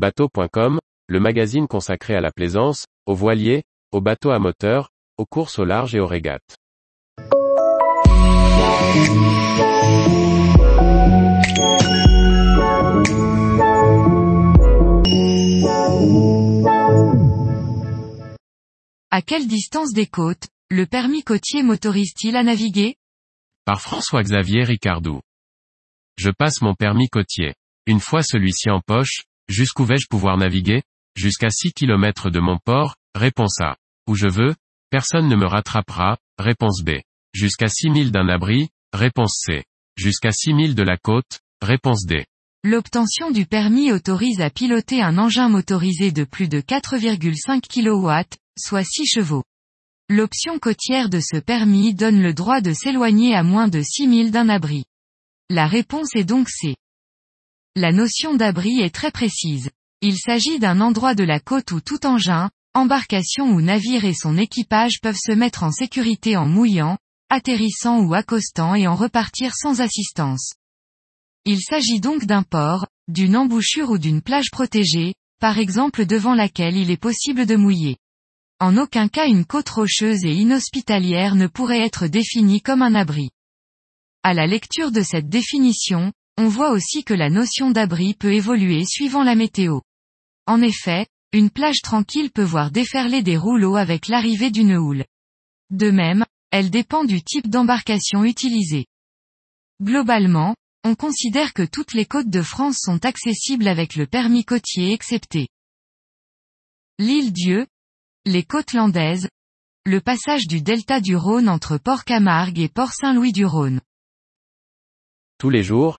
Bateau.com, le magazine consacré à la plaisance, aux voiliers, aux bateaux à moteur, aux courses au large et aux régates. À quelle distance des côtes, le permis côtier m'autorise-t-il à naviguer? Par François-Xavier Ricardou. Je passe mon permis côtier. Une fois celui-ci en poche, jusqu'où vais-je pouvoir naviguer? Jusqu'à 6 km de mon port, réponse A. Où je veux, personne ne me rattrapera, réponse B. Jusqu'à 6000 d'un abri, réponse C. Jusqu'à 6000 de la côte, réponse D. L'obtention du permis autorise à piloter un engin motorisé de plus de 4,5 kW, soit 6 chevaux. L'option côtière de ce permis donne le droit de s'éloigner à moins de 6000 d'un abri. La réponse est donc C. La notion d'abri est très précise. Il s'agit d'un endroit de la côte où tout engin, embarcation ou navire et son équipage peuvent se mettre en sécurité en mouillant, atterrissant ou accostant et en repartir sans assistance. Il s'agit donc d'un port, d'une embouchure ou d'une plage protégée, par exemple devant laquelle il est possible de mouiller. En aucun cas une côte rocheuse et inhospitalière ne pourrait être définie comme un abri. À la lecture de cette définition, on voit aussi que la notion d'abri peut évoluer suivant la météo. En effet, une plage tranquille peut voir déferler des rouleaux avec l'arrivée d'une houle. De même, elle dépend du type d'embarcation utilisée. Globalement, on considère que toutes les côtes de France sont accessibles avec le permis côtier excepté l'île Dieu, les côtes landaises, le passage du delta du Rhône entre Port-Camargue et Port-Saint-Louis-du-Rhône. Tous les jours,